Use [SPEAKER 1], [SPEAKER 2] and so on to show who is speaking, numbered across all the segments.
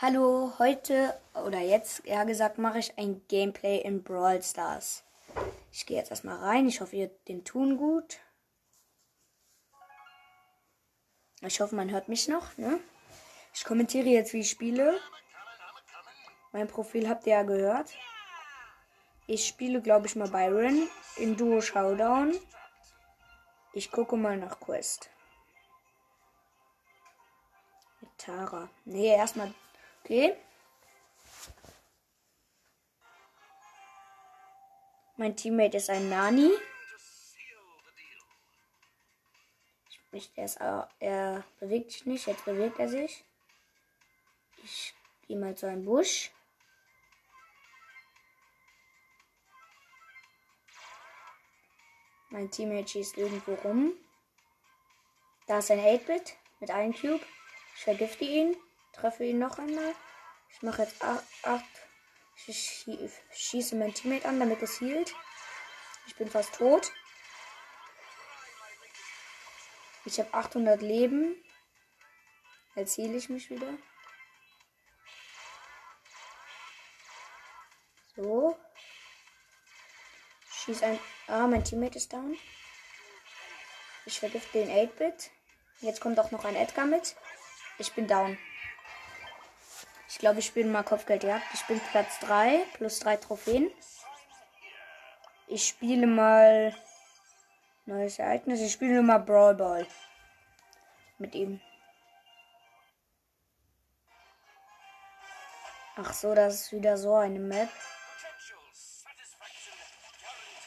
[SPEAKER 1] Hallo, heute oder jetzt, eher gesagt, mache ich ein Gameplay in Brawl Stars. Ich gehe jetzt erstmal rein. Ich hoffe, ihr den tun gut. Ich hoffe, man hört mich noch. Ne? Ich kommentiere jetzt, wie ich spiele. Mein Profil habt ihr ja gehört. Ich spiele, glaube ich, mal Byron in Duo Showdown. Ich gucke mal nach Quest. Mit Tara. Nee, erstmal. Okay. Mein Teammate ist ein Nani. Ich, er, ist, er bewegt sich nicht. Jetzt bewegt er sich. Ich gehe mal zu einem Busch. Mein Teammate schießt irgendwo rum. Da ist ein 8-Bit mit einem Cube. Ich vergifte ihn. Treffe ihn noch einmal. Ich mache jetzt 8. Ich schieße mein Teammate an, damit es hielt. Ich bin fast tot. Ich habe 800 Leben. Jetzt heile ich mich wieder. So. Schieß ein. Ah, mein Teammate ist down. Ich vergifte den 8-Bit. Jetzt kommt auch noch ein Edgar mit. Ich bin down. Ich glaube, ich spiele mal Kopfgeldjagd. Ich bin Platz 3 plus 3 Trophäen. Ich spiele mal neues Ereignis. Ich spiele mal Brawl Ball. Mit ihm. Ach so, das ist wieder so eine Map.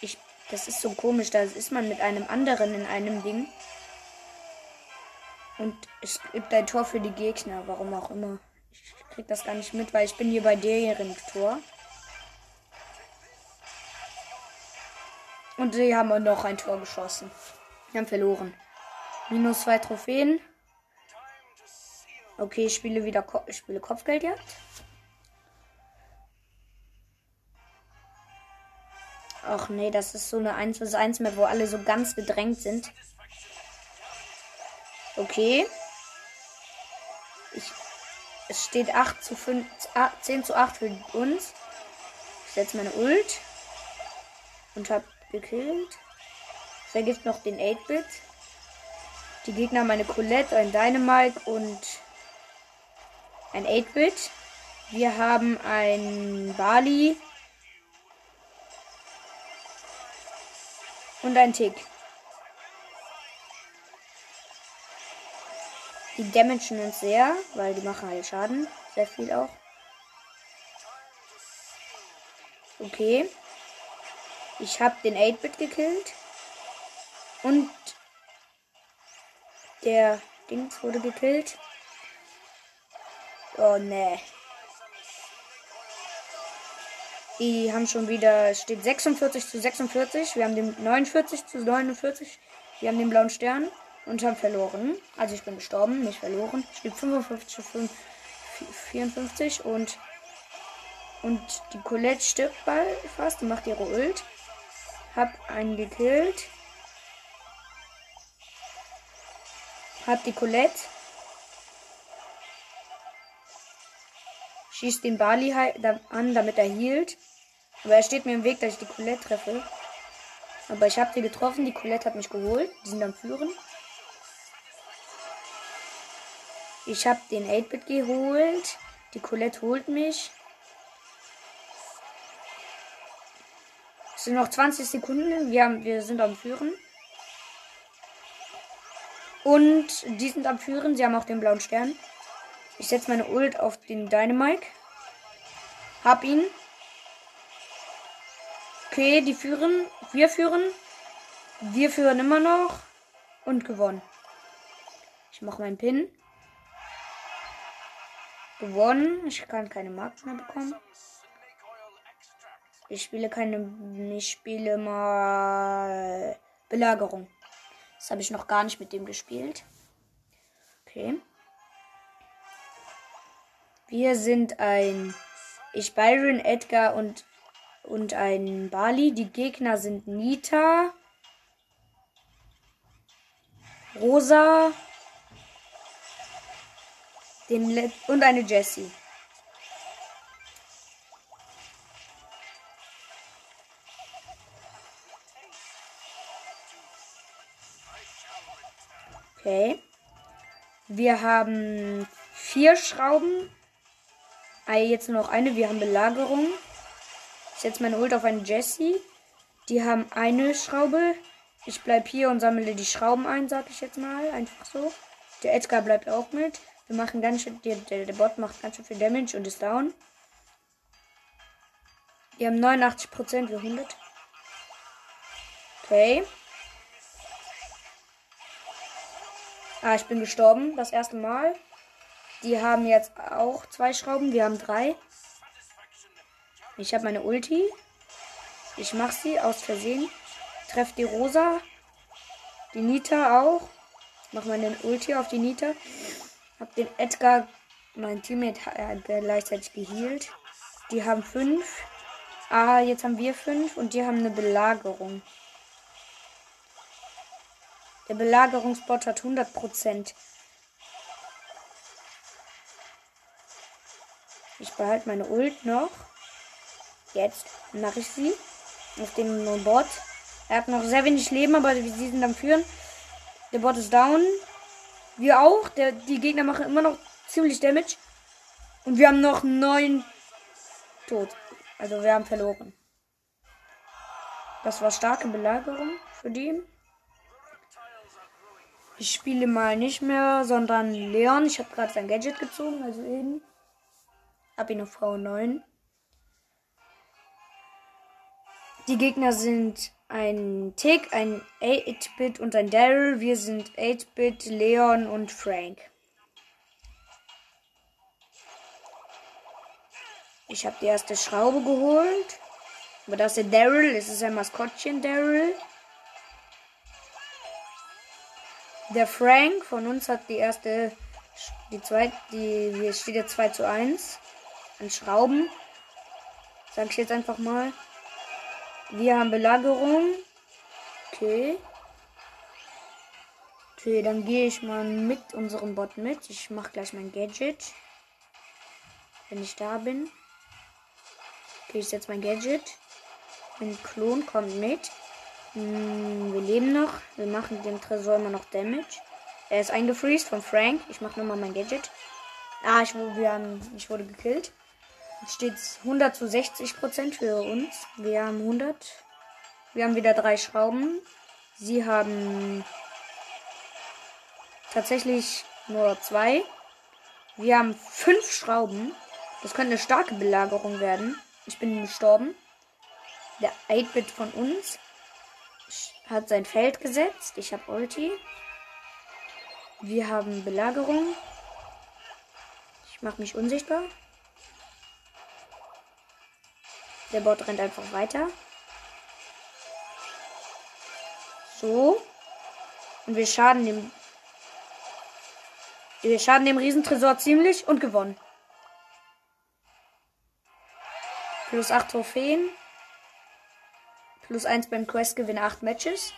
[SPEAKER 1] Ich, das ist so komisch. Da ist man mit einem anderen in einem Ding. Und es gibt ein Tor für die Gegner, warum auch immer. Krieg das gar nicht mit, weil ich bin hier bei deren Tor. Und sie haben noch ein Tor geschossen. Wir haben verloren. Minus zwei Trophäen. Okay, ich spiele wieder Ko ich spiele Kopfgeldjagd. Ach nee, das ist so eine 1 vs 1 Map, wo alle so ganz gedrängt sind. Okay. Es steht 8 zu 5, 10 zu 8 für uns. Ich setze meine Ult. Und hab gekillt. Vergift noch den 8-Bit. Die Gegner haben eine Colette, ein Dynamite und ein 8-Bit. Wir haben ein Bali. Und ein Tick. Die damagen uns sehr, weil die machen halt Schaden. Sehr viel auch. Okay. Ich habe den 8-Bit gekillt. Und der Dings wurde gekillt. Oh ne. Die haben schon wieder, es steht 46 zu 46. Wir haben den 49 zu 49. Wir haben den blauen Stern und haben verloren. Also ich bin gestorben, nicht verloren. Es steht 55 zu 54 und und die Colette stirbt bald fast und macht ihre Ult. Hab einen gekillt. Hab die Colette. Schießt den Bali an, damit er hielt. Aber er steht mir im Weg, dass ich die Colette treffe. Aber ich habe sie getroffen. Die Colette hat mich geholt. Die sind am Führen. Ich habe den 8-Bit geholt. Die Colette holt mich. Es sind noch 20 Sekunden. Wir, haben, wir sind am Führen. Und die sind am Führen. Sie haben auch den blauen Stern. Ich setze meine Ult auf den Dynamike. Hab ihn. Okay, die führen. Wir führen. Wir führen immer noch. Und gewonnen. Ich mache meinen Pin gewonnen. Ich kann keine Marken mehr bekommen. Ich spiele keine. Ich spiele mal Belagerung. Das habe ich noch gar nicht mit dem gespielt. Okay. Wir sind ein. Ich, Byron, Edgar und, und ein Bali. Die Gegner sind Nita, Rosa, den Let und eine Jessie. Okay. Wir haben vier Schrauben. Jetzt nur noch eine. Wir haben Belagerung. Ich setze meine Ult auf einen Jessie. Die haben eine Schraube. Ich bleibe hier und sammle die Schrauben ein, sag ich jetzt mal. Einfach so. Der Edgar bleibt auch mit. Wir machen ganz schön. Der, der, der Bot macht ganz schön viel Damage und ist down. Wir haben 89%, wir 100. Okay. Ah, ich bin gestorben. Das erste Mal. Die haben jetzt auch zwei Schrauben. Wir haben drei. Ich habe meine Ulti. Ich mache sie aus Versehen. Treff die Rosa. Die Nita auch. Mach meine Ulti auf die Nita. Hab den Edgar, mein Teammate, hat gleichzeitig geheilt. Die haben fünf. Ah, jetzt haben wir fünf und die haben eine Belagerung. Der Belagerungsbot hat 100%. Ich behalte meine Ult noch. Jetzt mache ich sie. Auf den Bot. Er hat noch sehr wenig Leben, aber sie sind am Führen. Der Bot ist down. Wir auch. Der, die Gegner machen immer noch ziemlich Damage. Und wir haben noch neun tot. Also wir haben verloren. Das war starke Belagerung für die. Ich spiele mal nicht mehr, sondern Leon. Ich habe gerade sein Gadget gezogen, also eben. Hab ihn auf Frau 9. Die Gegner sind ein Tick, ein 8-Bit und ein Daryl. Wir sind 8-Bit, Leon und Frank. Ich habe die erste Schraube geholt. Aber das ist der Daryl. Es ist ein Maskottchen Daryl. Der Frank von uns hat die erste, die zweite, die, hier steht ja 2 zu 1 an Schrauben. Sag ich jetzt einfach mal. Wir haben Belagerung. Okay. Okay, dann gehe ich mal mit unserem Bot mit. Ich mache gleich mein Gadget. Wenn ich da bin. Okay, ich setze mein Gadget. Mein Klon kommt mit. Hm, wir leben noch. Wir machen dem Tresor immer noch Damage. Er ist eingefriest von Frank. Ich mache nochmal mein Gadget. Ah, ich, wir haben, ich wurde gekillt steht 100 zu 60 Prozent für uns. Wir haben 100. Wir haben wieder drei Schrauben. Sie haben tatsächlich nur zwei. Wir haben fünf Schrauben. Das könnte eine starke Belagerung werden. Ich bin gestorben. Der 8-Bit von uns hat sein Feld gesetzt. Ich habe Ulti. Wir haben Belagerung. Ich mache mich unsichtbar. Der Bot rennt einfach weiter. So. Und wir schaden dem. Wir schaden dem Riesentresor ziemlich und gewonnen. Plus 8 Trophäen. Plus 1 beim Quest gewinne 8 Matches.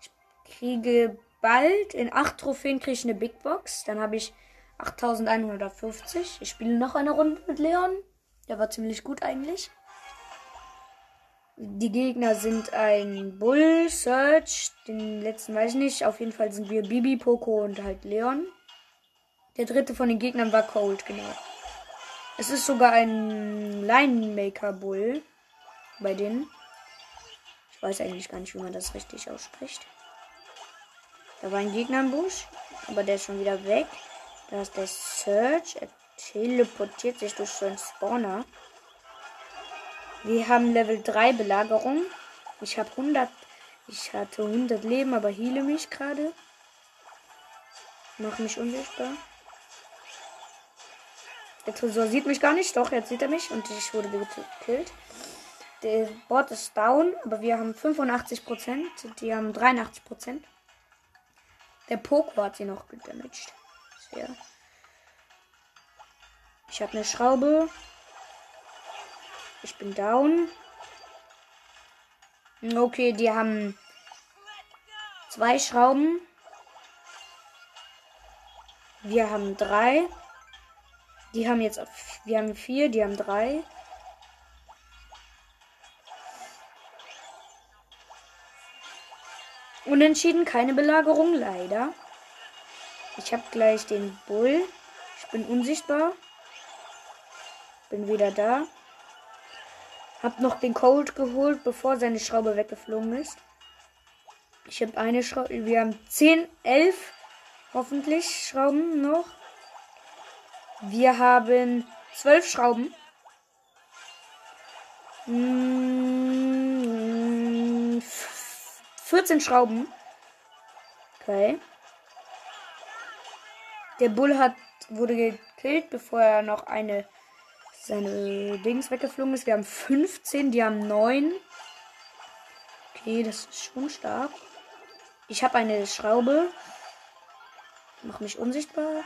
[SPEAKER 1] Ich kriege bald in 8 Trophäen kriege ich eine Big Box. Dann habe ich 8150. Ich spiele noch eine Runde mit Leon. Der war ziemlich gut eigentlich. Die Gegner sind ein Bull, Search, den letzten weiß ich nicht. Auf jeden Fall sind wir Bibi, Poco und halt Leon. Der dritte von den Gegnern war Cold, genau. Es ist sogar ein Linemaker Bull bei denen. Ich weiß eigentlich gar nicht, wie man das richtig ausspricht. Da war ein Gegner im Busch, aber der ist schon wieder weg. Da ist der Search. Er teleportiert sich durch so einen Spawner. Wir haben Level 3 Belagerung. Ich habe 100. Ich hatte 100 Leben, aber heile mich gerade. Mach mich unsichtbar. Der Tresor sieht mich gar nicht. Doch, jetzt sieht er mich und ich wurde gekillt. Der Bot ist down, aber wir haben 85%. Die haben 83%. Der Poco hat sie noch gedamaged. Sehr. Ich habe eine Schraube. Ich bin down. Okay, die haben zwei Schrauben. Wir haben drei. Die haben jetzt, wir haben vier, die haben drei. Unentschieden, keine Belagerung, leider. Ich habe gleich den Bull. Ich bin unsichtbar. Bin wieder da. Hab noch den Cold geholt, bevor seine Schraube weggeflogen ist. Ich habe eine Schraube. Wir haben 10, 11 hoffentlich Schrauben noch. Wir haben 12 Schrauben. 14 hm, Schrauben. Okay. Der Bull hat, wurde gekillt, bevor er noch eine seine Dings weggeflogen ist. Wir haben 15, die haben 9. Okay, das ist schon stark. Ich habe eine Schraube. Mach mich unsichtbar.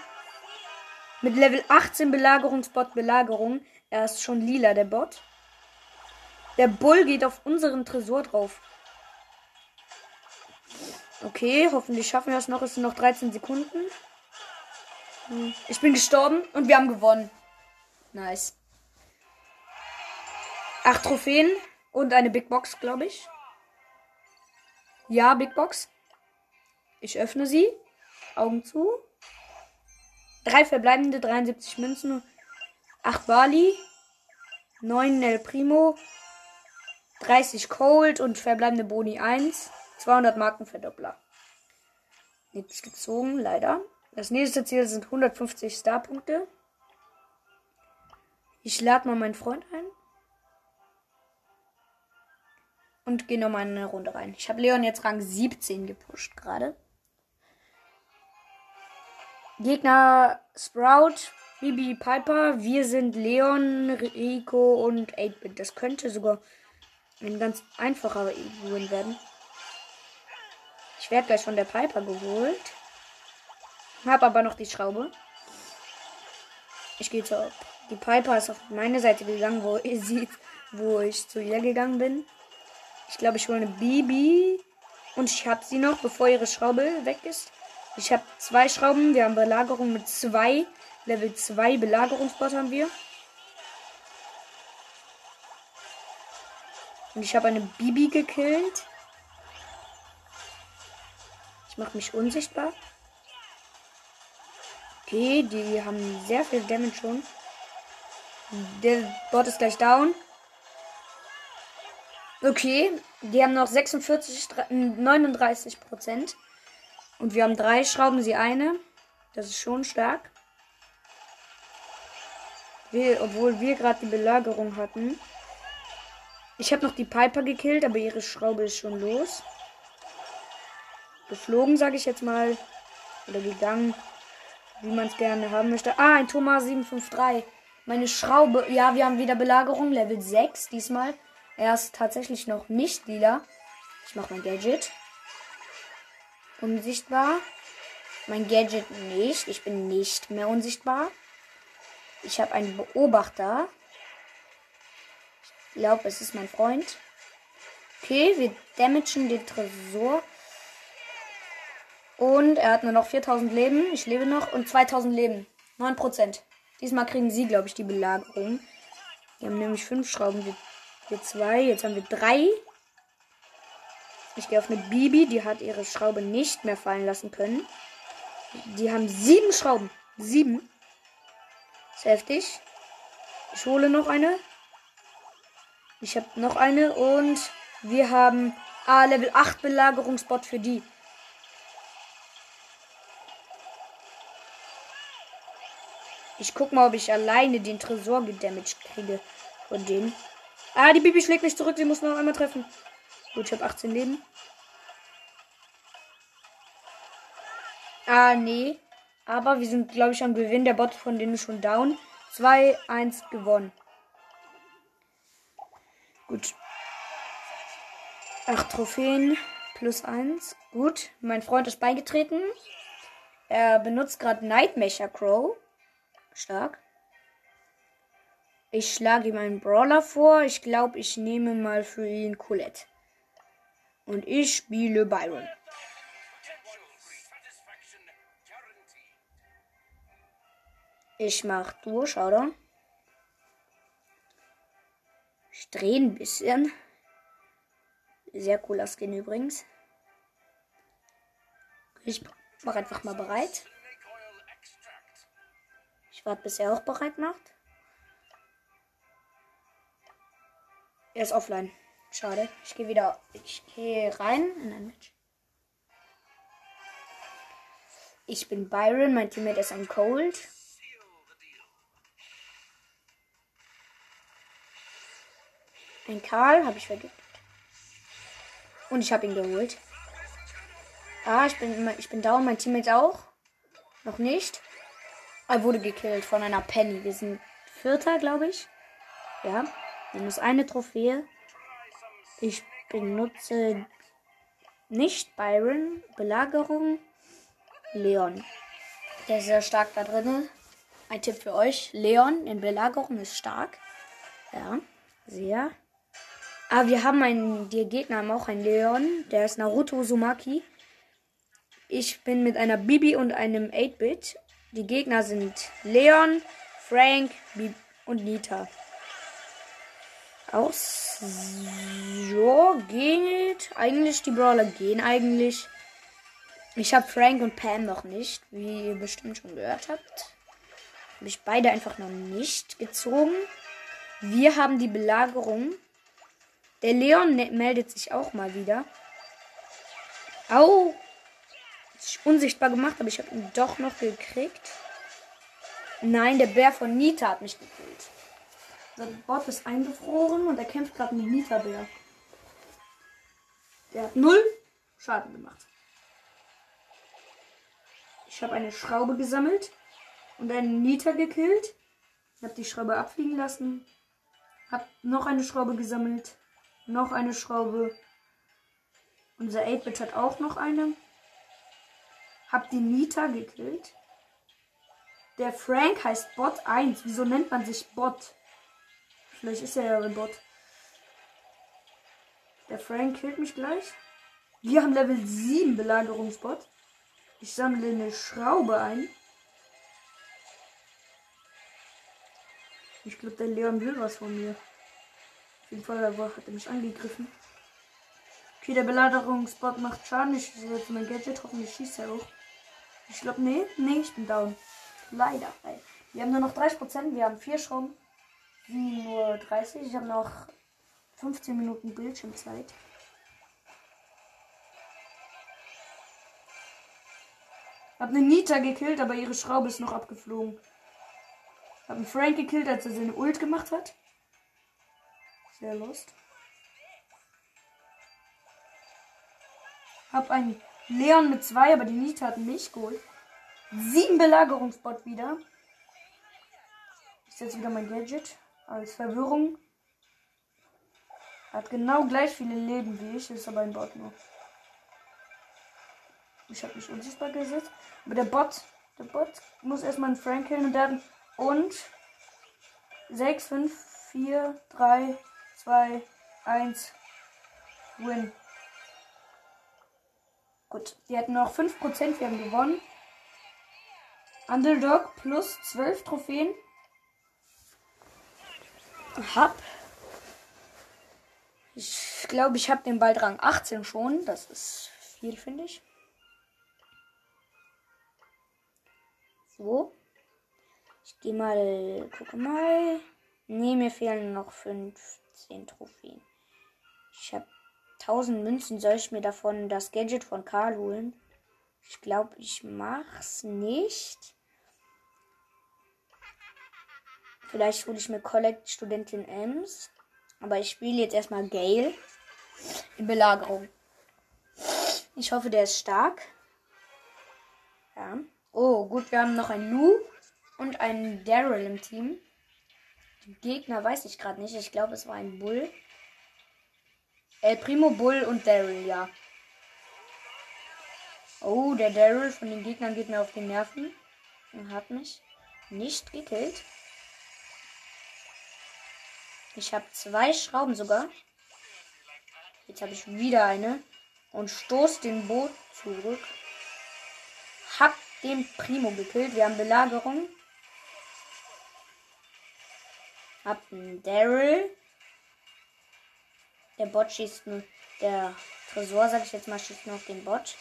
[SPEAKER 1] Mit Level 18 Belagerungsbot Belagerung. Er ist schon lila, der Bot. Der Bull geht auf unseren Tresor drauf. Okay, hoffentlich schaffen wir es noch. Es sind noch 13 Sekunden. Hm, ich bin gestorben und wir haben gewonnen. Nice. Acht Trophäen und eine Big Box, glaube ich. Ja, Big Box. Ich öffne sie. Augen zu. Drei verbleibende 73 Münzen. Acht Bali. 9 El Primo. 30 Cold und verbleibende Boni 1. 200 Marken Verdoppler. Nichts gezogen, leider. Das nächste Ziel sind 150 Starpunkte. Ich lade mal meinen Freund ein. Und gehe nochmal in eine Runde rein. Ich habe Leon jetzt Rang 17 gepusht gerade. Gegner Sprout, Bibi Piper. Wir sind Leon, Rico und 8-Bit. Das könnte sogar ein ganz einfacher Win werden. Ich werde gleich von der Piper geholt. Hab aber noch die Schraube. Ich gehe zur. Die Piper ist auf meine Seite gegangen, wo ihr seht, wo ich zu ihr gegangen bin. Ich glaube, ich hole eine Bibi. Und ich habe sie noch, bevor ihre Schraube weg ist. Ich habe zwei Schrauben. Wir haben Belagerung mit zwei. Level 2 Belagerungsbot haben wir. Und ich habe eine Bibi gekillt. Ich mache mich unsichtbar. Okay, die haben sehr viel Damage schon. Der Bot ist gleich down. Okay, die haben noch 46, 39 Prozent. Und wir haben drei Schrauben, sie eine. Das ist schon stark. Wir, obwohl wir gerade die Belagerung hatten. Ich habe noch die Piper gekillt, aber ihre Schraube ist schon los. Geflogen, sage ich jetzt mal. Oder gegangen. Wie man es gerne haben möchte. Ah, ein Thomas 753. Meine Schraube. Ja, wir haben wieder Belagerung. Level 6 diesmal. Er ist tatsächlich noch nicht lila. Ich mache mein Gadget. Unsichtbar. Mein Gadget nicht. Ich bin nicht mehr unsichtbar. Ich habe einen Beobachter. Ich glaube, es ist mein Freund. Okay, wir damagen den Tresor. Und er hat nur noch 4000 Leben. Ich lebe noch. Und 2000 Leben. 9%. Diesmal kriegen sie, glaube ich, die Belagerung. Wir haben nämlich 5 Schrauben. Wir zwei. Jetzt haben wir 3. Ich gehe auf eine Bibi. Die hat ihre Schraube nicht mehr fallen lassen können. Die haben 7 Schrauben. 7. Ist heftig. Ich hole noch eine. Ich habe noch eine und wir haben ah, Level 8 Belagerungsbot für die. Ich guck mal, ob ich alleine den Tresor gedamaged kriege von denen. Ah, die Bibi schlägt mich zurück. Sie muss noch einmal treffen. Gut, ich habe 18 Leben. Ah, nee. Aber wir sind, glaube ich, am Gewinn. Der Bot von denen ist schon down. 2, 1 gewonnen. Gut. 8 Trophäen plus 1. Gut. Mein Freund ist beigetreten. Er benutzt gerade Nightmecher Crow. Stark. Ich schlage ihm einen Brawler vor. Ich glaube, ich nehme mal für ihn Colette. Und ich spiele Byron. Ich mach durch, oder? Ich drehe ein bisschen. Sehr cooler Skin übrigens. Ich mach einfach mal bereit. Ich warte, bis er auch bereit macht. Er ist offline. Schade. Ich gehe wieder. Ich gehe rein in ein Match. Ich bin Byron, mein Teammate ist ein Cold. Ein Karl habe ich vergiftet. Und ich habe ihn geholt. Ah, ich bin, ich bin down, mein Teammate auch. Noch nicht. Er wurde gekillt von einer Penny. Wir sind Vierter, glaube ich. Ja. Minus eine Trophäe. Ich benutze nicht Byron. Belagerung. Leon. Der ist sehr stark da drin. Ein Tipp für euch. Leon in Belagerung ist stark. Ja. Sehr. Ah, wir haben einen, die Gegner haben auch einen Leon. Der ist Naruto Uzumaki. Ich bin mit einer Bibi und einem 8-Bit. Die Gegner sind Leon, Frank Bibi und Nita. Aus. Ja, geht. Eigentlich, die Brawler gehen eigentlich. Ich habe Frank und Pam noch nicht, wie ihr bestimmt schon gehört habt. Habe ich beide einfach noch nicht gezogen. Wir haben die Belagerung. Der Leon ne-, meldet sich auch mal wieder. Au! Unsichtbar gemacht, aber ich habe ihn doch noch gekriegt. Nein, der Bär von Nita hat mich gekillt. Der Bot ist eingefroren und er kämpft gerade mit Nita-Bär. Der hat null Schaden gemacht. Ich habe eine Schraube gesammelt und einen Nita gekillt. Ich habe die Schraube abfliegen lassen. Hab noch eine Schraube gesammelt. Noch eine Schraube. Unser 8-Bit hat auch noch eine. Hab die Nita gekillt. Der Frank heißt Bot 1. Wieso nennt man sich Bot? Vielleicht ist er ja ein Bot. Der Frank killt mich gleich. Wir haben Level 7 Belagerungsbot. Ich sammle eine Schraube ein. Ich glaube, der Leon will was von mir. Auf jeden Fall hat er mich angegriffen. Okay, der Belagerungsbot macht Schaden. Ich setze mein Gadget. Hoffentlich schießt er auch. Ich glaube, nee, nee, ich bin down. Leider. Wir haben nur noch 30%. Wir haben vier Schrauben. Wie nur 30. Ich habe noch 15 Minuten Bildschirmzeit. Hab eine Nita gekillt, aber ihre Schraube ist noch abgeflogen. Hab einen Frank gekillt, als er seine Ult gemacht hat. Sehr lost. Hab einen Leon mit zwei, aber die Nita hat mich geholt. Sieben Belagerungsbot wieder. Ich setze wieder mein Gadget als Verwirrung. Hat genau gleich viele Leben wie ich, ist aber ein Bot nur. Ich habe mich unsichtbar gesetzt. Aber der Bot, der Bot muss erstmal einen Frank killen und dann und 6, 5, 4, 3, 2, 1, Win. Gut, die hatten noch 5%, wir haben gewonnen. Underdog plus 12 Trophäen. Hab. Ich glaube, ich habe den bald Rang 18 schon. Das ist viel, finde ich. So. Ich gehe mal, gucke mal. Ne, mir fehlen noch 15 Trophäen. Ich habe 1000 Münzen. Soll ich mir davon das Gadget von Karl holen? Ich glaube, ich mach's nicht. Vielleicht hole ich mir Collect Studentin Ems. Aber ich spiele jetzt erstmal Gale in Belagerung. Ich hoffe, der ist stark. Ja. Oh, gut, wir haben noch einen Lou und einen Daryl im Team. Die Gegner weiß ich gerade nicht. Ich glaube, es war ein Bull. El Primo, Bull und Daryl, ja. Oh, der Daryl von den Gegnern geht mir auf die Nerven. Und hat mich nicht gekillt. Ich habe zwei Schrauben sogar. Jetzt habe ich wieder eine. Und stoß den Boot zurück. Hab den Primo gekillt. Wir haben Belagerung. Hab einen Daryl. Der Bot schießt nur. Der Tresor, sag ich jetzt mal, schießt nur auf den Bot.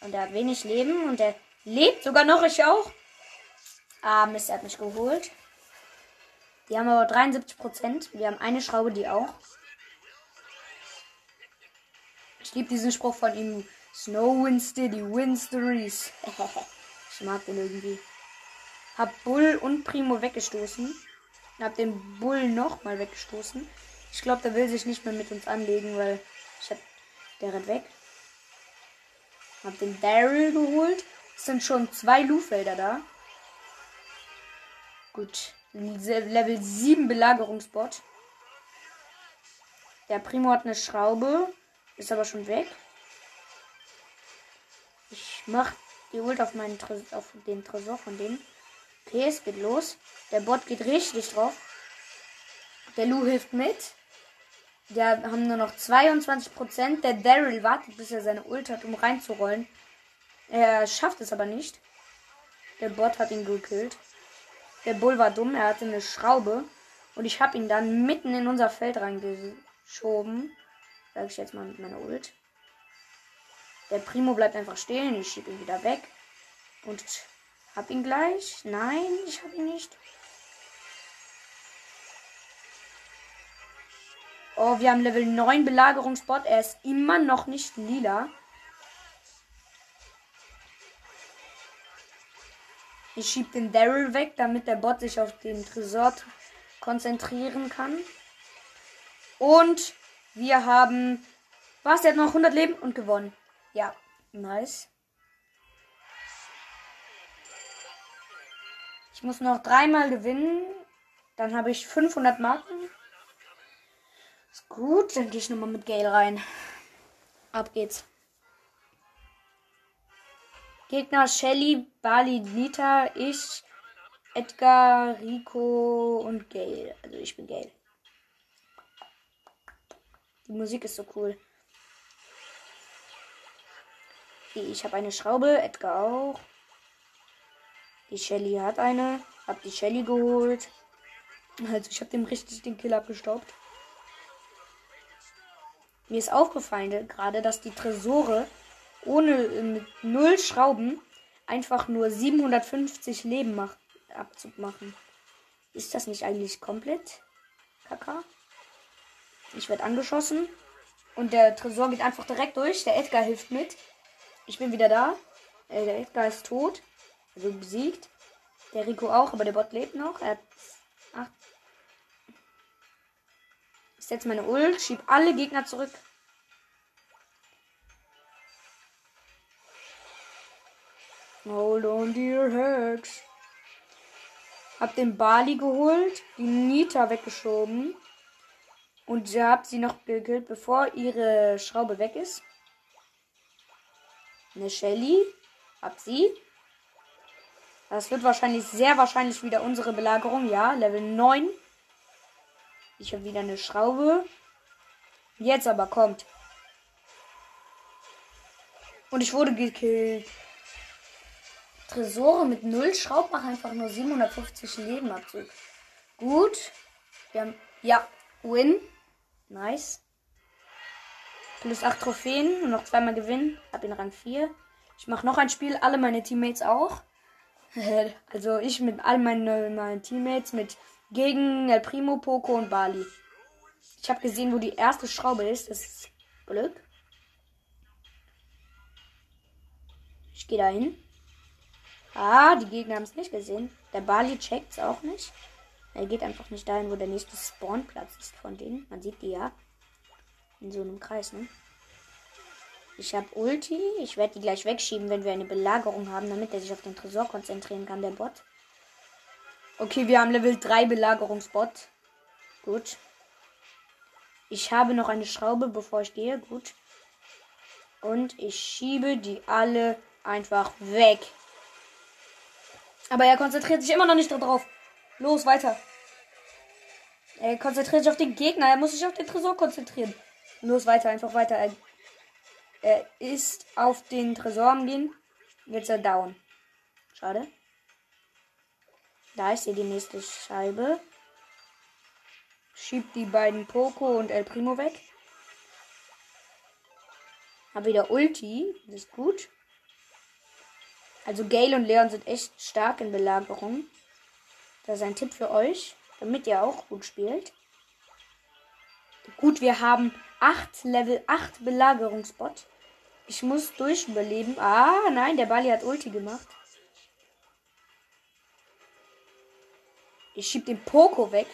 [SPEAKER 1] Und er hat wenig Leben und er lebt sogar noch, ich auch. Ah, Mist, er hat mich geholt. Die haben aber 73%. Wir haben eine Schraube, die auch. Ich liebe diesen Spruch von ihm. Snow wins steady, wins the race. ich mag den irgendwie. Hab Bull und Primo weggestoßen. Hab den Bull nochmal weggestoßen. Ich glaube, der will sich nicht mehr mit uns anlegen, weil ich hab, der rennt weg. Hab den Daryl geholt. Es sind schon zwei Lu-Felder da. Gut. Level 7 Belagerungsbot. Der Primo hat eine Schraube. Ist aber schon weg. Ich mach die Ult auf, meinen auf den Tresor von denen. Okay, es geht los. Der Bot geht richtig drauf. Der Lu hilft mit. Der haben nur noch 22%. Der Daryl wartet, bis er seine Ult hat, um reinzurollen. Er schafft es aber nicht. Der Bot hat ihn gekillt. Der Bull war dumm, er hatte eine Schraube. Und ich habe ihn dann mitten in unser Feld reingeschoben. Sag ich jetzt mal mit meiner Ult. Der Primo bleibt einfach stehen. Ich schiebe ihn wieder weg. Und hab ihn gleich. Nein, ich hab ihn nicht. Oh, wir haben Level 9 Belagerungsbot. Er ist immer noch nicht lila. Ich schieb den Daryl weg, damit der Bot sich auf den Tresor konzentrieren kann. Und wir haben. Was? Der hat noch 100 Leben und gewonnen. Ja, nice. Ich muss noch dreimal gewinnen. Dann habe ich 500 Marken. Ist gut, dann gehe ich nochmal mit Gale rein. Ab geht's. Gegner Shelly, Bali, Nita, ich, Edgar, Rico und Gail. Also ich bin Gail. Die Musik ist so cool. Ich habe eine Schraube, Edgar auch. Die Shelly hat eine. Hab die Shelly geholt. Also ich habe dem richtig den Kill abgestaubt. Mir ist aufgefallen gerade, dass die Tresore ohne mit null Schrauben einfach nur 750 Leben mach, Abzug machen. Ist das nicht eigentlich komplett Kaka? Ich werde angeschossen und der Tresor geht einfach direkt durch. Der Edgar hilft mit. Ich bin wieder da. Äh, der Edgar ist tot. Also besiegt. Der Rico auch, aber der Bot lebt noch. Er hat acht. Ich setze meine Ult, schieb alle Gegner zurück. Hold on, dear Hex. Hab den Bali geholt, die Nita weggeschoben. Und habt sie noch gekillt, bevor ihre Schraube weg ist. Eine Shelly. Hab sie. Das wird wahrscheinlich, sehr wahrscheinlich wieder unsere Belagerung. Ja, Level 9. Ich habe wieder eine Schraube. Jetzt aber kommt. Und ich wurde gekillt. Tresore mit 0 Schraub machen einfach nur 750 Leben Abzug. Gut. Wir haben. Ja, Win. Nice. Plus 8 Trophäen und noch zweimal gewinnen. Hab in Rang 4. Ich mache noch ein Spiel, alle meine Teammates auch. also ich mit all meinen, meinen Teammates mit gegen El Primo, Poco und Bali. Ich habe gesehen, wo die erste Schraube ist. Das ist Glück. Ich gehe da hin. Ah, die Gegner haben es nicht gesehen. Der Bali checkt es auch nicht. Er geht einfach nicht dahin, wo der nächste Spawnplatz ist von denen. Man sieht die ja. In so einem Kreis, ne? Ich habe Ulti. Ich werde die gleich wegschieben, wenn wir eine Belagerung haben, damit er sich auf den Tresor konzentrieren kann, der Bot. Okay, wir haben Level 3 Belagerungsbot. Gut. Ich habe noch eine Schraube, bevor ich gehe. Gut. Und ich schiebe die alle einfach weg. Aber er konzentriert sich immer noch nicht darauf. Los, weiter. Er konzentriert sich auf den Gegner. Er muss sich auf den Tresor konzentrieren. Los, weiter, einfach weiter. Er, er ist auf den Tresor am gehen. Jetzt er down. Schade. Da ist hier die nächste Scheibe. Schiebt die beiden Poco und El Primo weg. Hab wieder Ulti. Das ist gut. Also Gale und Leon sind echt stark in Belagerung. Das ist ein Tipp für euch, damit ihr auch gut spielt. Gut, wir haben 8 Level 8 Belagerungsbot. Ich muss durchüberleben. Ah, nein, der Bali hat Ulti gemacht. Ich schieb den Poco weg.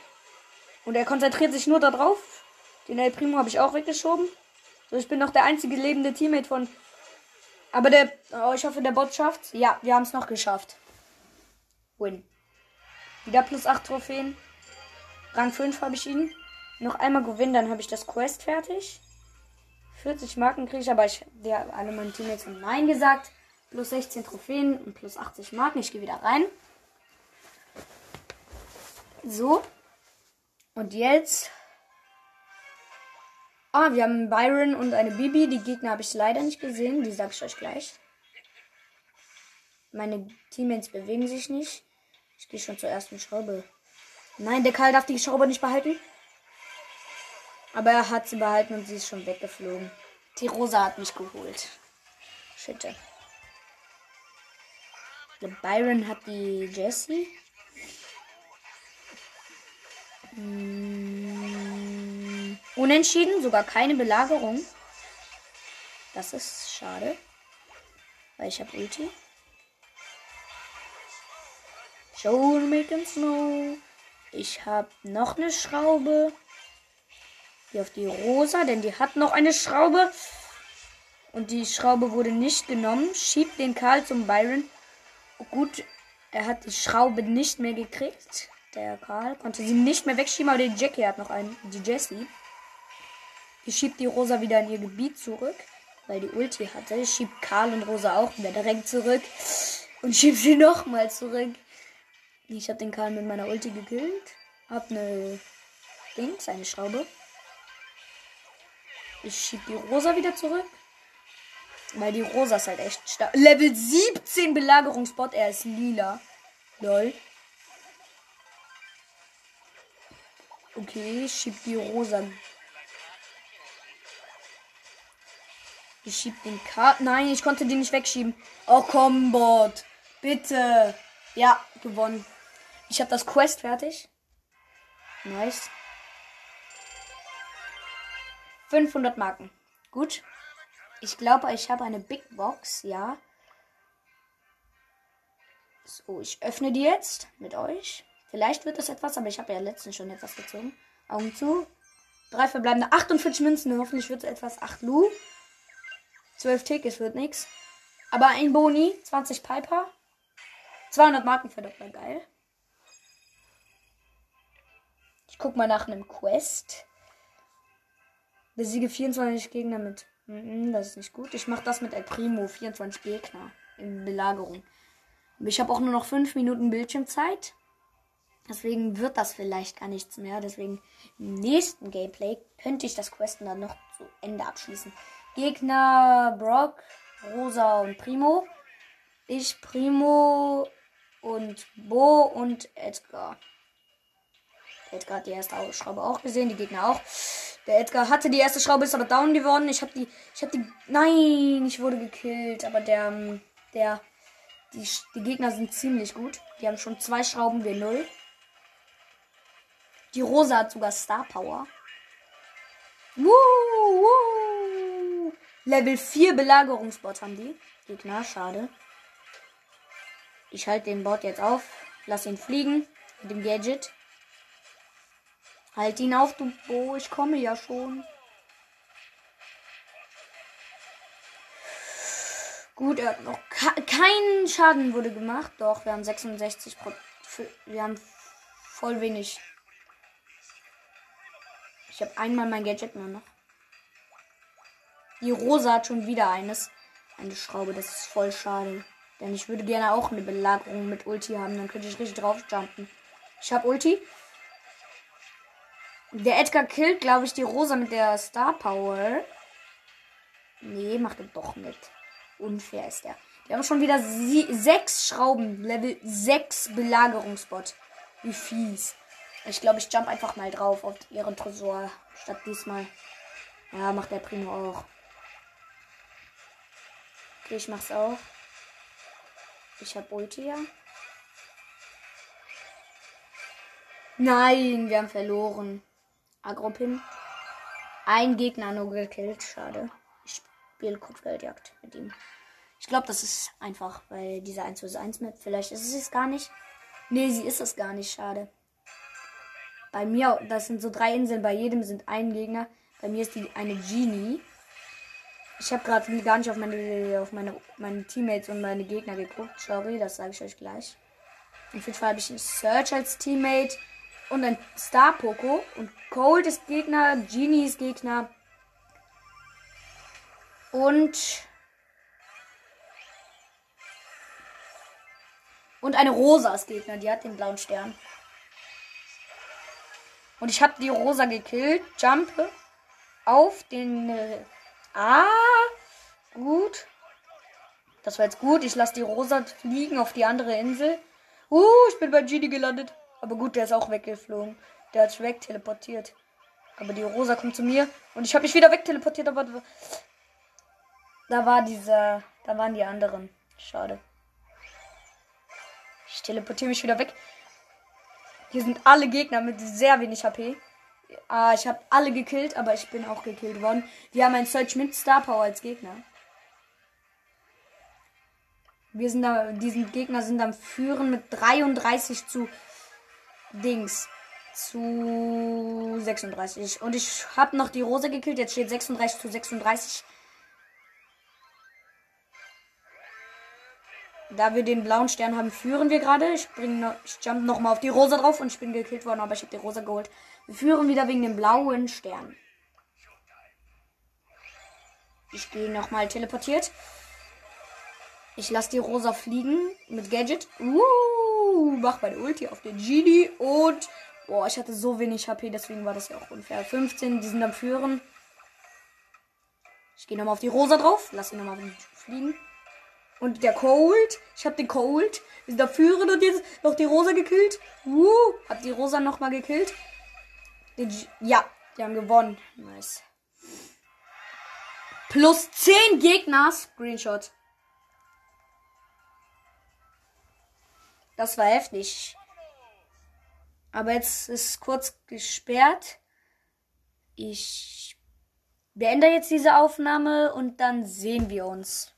[SPEAKER 1] Und er konzentriert sich nur darauf. Den El Primo habe ich auch weggeschoben. So, ich bin noch der einzige lebende Teammate von. Aber der. Oh, ich hoffe, der Bot schafft's. Ja, wir haben es noch geschafft. Win. Wieder plus 8 Trophäen. Rang 5 habe ich ihn. Noch einmal gewinnen, dann habe ich das Quest fertig. 40 Marken kriege ich, aber ich, der, alle meine Teammates haben Nein gesagt. Plus 16 Trophäen und plus 80 Marken. Ich gehe wieder rein. So. Und jetzt. Ah, wir haben Byron und eine Bibi. Die Gegner habe ich leider nicht gesehen. Die sage ich euch gleich. Meine Teammates bewegen sich nicht. Ich gehe schon zur ersten Schraube. Nein, der Karl darf die Schraube nicht behalten. Aber er hat sie behalten und sie ist schon weggeflogen. Die Rosa hat mich geholt. Shit. Der Byron hat die Jessie. Hm. Unentschieden, sogar keine Belagerung. Das ist schade. Weil ich habe Ulti. Show make and snow. Ich habe noch eine Schraube. Hier auf die Rosa, denn die hat noch eine Schraube. Und die Schraube wurde nicht genommen. Schiebt den Karl zum Byron. Oh, gut, er hat die Schraube nicht mehr gekriegt. Der Karl konnte sie nicht mehr wegschieben, aber die Jackie hat noch einen. Die Jessie. Die schiebt die Rosa wieder in ihr Gebiet zurück, weil die Ulti hatte. Schiebt Karl und Rosa auch wieder direkt zurück. Und schiebt sie nochmal zurück. Ich habe den Karl mit meiner Ulti gekillt. Hab eine Dings, eine Schraube. Ich schieb die Rosa wieder zurück. Weil die Rosa ist halt echt stark. Level 17 Belagerungsbot. Er ist lila. Lol. Okay, ich schieb die Rosa. Ich schieb den K. Nein, ich konnte den nicht wegschieben. Oh komm, Bot. Bitte. Ja, gewonnen. Ich habe das Quest fertig. Nice. 500 Marken. Gut. Ich glaube, ich habe eine Big Box, ja. So, ich öffne die jetzt mit euch. Vielleicht wird das etwas, aber ich habe ja letztens schon etwas gezogen. Augen zu. Drei verbleibende 48 Münzen. Hoffentlich wird es etwas. 8 Lu. 12 Tickets wird nichts. Aber ein Boni. 20 Piper. 200 Marken verdoppler. Geil. Ich guck mal nach einem Quest. Besiege 24 Gegner mit. Das ist nicht gut. Ich mache das mit El Primo. 24 Gegner in Belagerung. Ich habe auch nur noch 5 Minuten Bildschirmzeit. Deswegen wird das vielleicht gar nichts mehr. Deswegen im nächsten Gameplay könnte ich das Questen dann noch zu Ende abschließen. Gegner Brock, Rosa und Primo. Ich, Primo und Bo und Edgar. Edgar hat die erste Schraube auch gesehen, die Gegner auch. Der Edgar hatte die erste Schraube, ist aber down geworden. Ich habe die, ich habe die, nein, ich wurde gekillt. Aber der, ähm, der, die, die Gegner sind ziemlich gut. Die haben schon zwei Schrauben, wir null. Die Rosa hat sogar Star Power. Woo, woo. Level 4 Belagerungsbot haben die. Gegner, schade. Ich halte den Bot jetzt auf. Lass ihn fliegen. Mit dem Gadget. Halt ihn auf, du Bo. Ich komme ja schon. Gut, er hat noch keinen Schaden wurde gemacht. Doch, wir haben 66 Pro Wir haben voll wenig. Ich habe einmal mein Gadget nur noch. Die Rosa hat schon wieder eines. Eine Schraube, das ist voll schade. Denn ich würde gerne auch eine Belagerung mit Ulti haben. Dann könnte ich richtig drauf jumpen. Ich habe Ulti. Der Edgar killt, glaube ich, die Rosa mit der Star Power. Nee, macht er doch mit. Unfair ist der. Wir haben schon wieder sechs Schrauben. Level 6 Belagerungsbot. Wie fies. Ich glaube, ich jump einfach mal drauf auf ihren Tresor. Statt diesmal. Ja, macht der Primo auch. Ich mach's auch. Ich habe Ulti ja. Nein, wir haben verloren. Agropin. Ein Gegner nur gekillt. Schade. Ich spiele Kopfgeldjagd mit ihm. Ich glaube, das ist einfach, weil dieser 1 vs 1 Map, vielleicht ist es es gar nicht. Nee, sie ist es gar nicht. Schade. Bei mir, das sind so drei Inseln, bei jedem sind ein Gegner. Bei mir ist die eine Genie. Ich habe gerade gar nicht auf meine, auf meine, meine Teammates und meine Gegner geguckt. Sorry, das sage ich euch gleich. Auf jeden Fall habe ich einen Search als Teammate und ein Star Poco. Und Cold ist Gegner, Genie ist Gegner. Und. Und eine Rosa ist Gegner, die hat den blauen Stern. Und ich habe die Rosa gekillt, jumpe auf den. Ah, gut. Das war jetzt gut. Ich lasse die Rosa fliegen auf die andere Insel. Uh, ich bin bei Genie gelandet. Aber gut, der ist auch weggeflogen. Der hat sich wegteleportiert. Aber die Rosa kommt zu mir. Und ich habe mich wieder wegteleportiert, aber da war dieser. Da waren die anderen. Schade. Ich teleportiere mich wieder weg. Hier sind alle Gegner mit sehr wenig HP. Ah, ich habe alle gekillt, aber ich bin auch gekillt worden. Wir haben einen Search mit Star Power als Gegner. Wir sind da, diesen Gegner sind am Führen mit 33 zu Dings. Zu 36. Und ich habe noch die Rose gekillt. Jetzt steht 36 zu 36. Da wir den blauen Stern haben, führen wir gerade. Ich, bring ich jump nochmal auf die Rosa drauf und ich bin gekillt worden, aber ich habe die Rosa geholt. Wir führen wieder wegen dem blauen Stern. Ich gehe nochmal teleportiert. Ich lasse die Rosa fliegen mit Gadget. Uh, mach meine Ulti auf den Genie und boah, ich hatte so wenig HP, deswegen war das ja auch unfair. 15, die sind am Führen. Ich gehe nochmal auf die Rosa drauf. Lass ihn nochmal fliegen. Und der Cold. Ich habe den Cold. Wir sind da führen und jetzt noch die Rosa gekillt. Uh, hab die Rosa nochmal gekillt. Den ja, die haben gewonnen. Nice. Plus 10 Gegner. Screenshot. Das war heftig. Aber jetzt ist kurz gesperrt. Ich beende jetzt diese Aufnahme und dann sehen wir uns.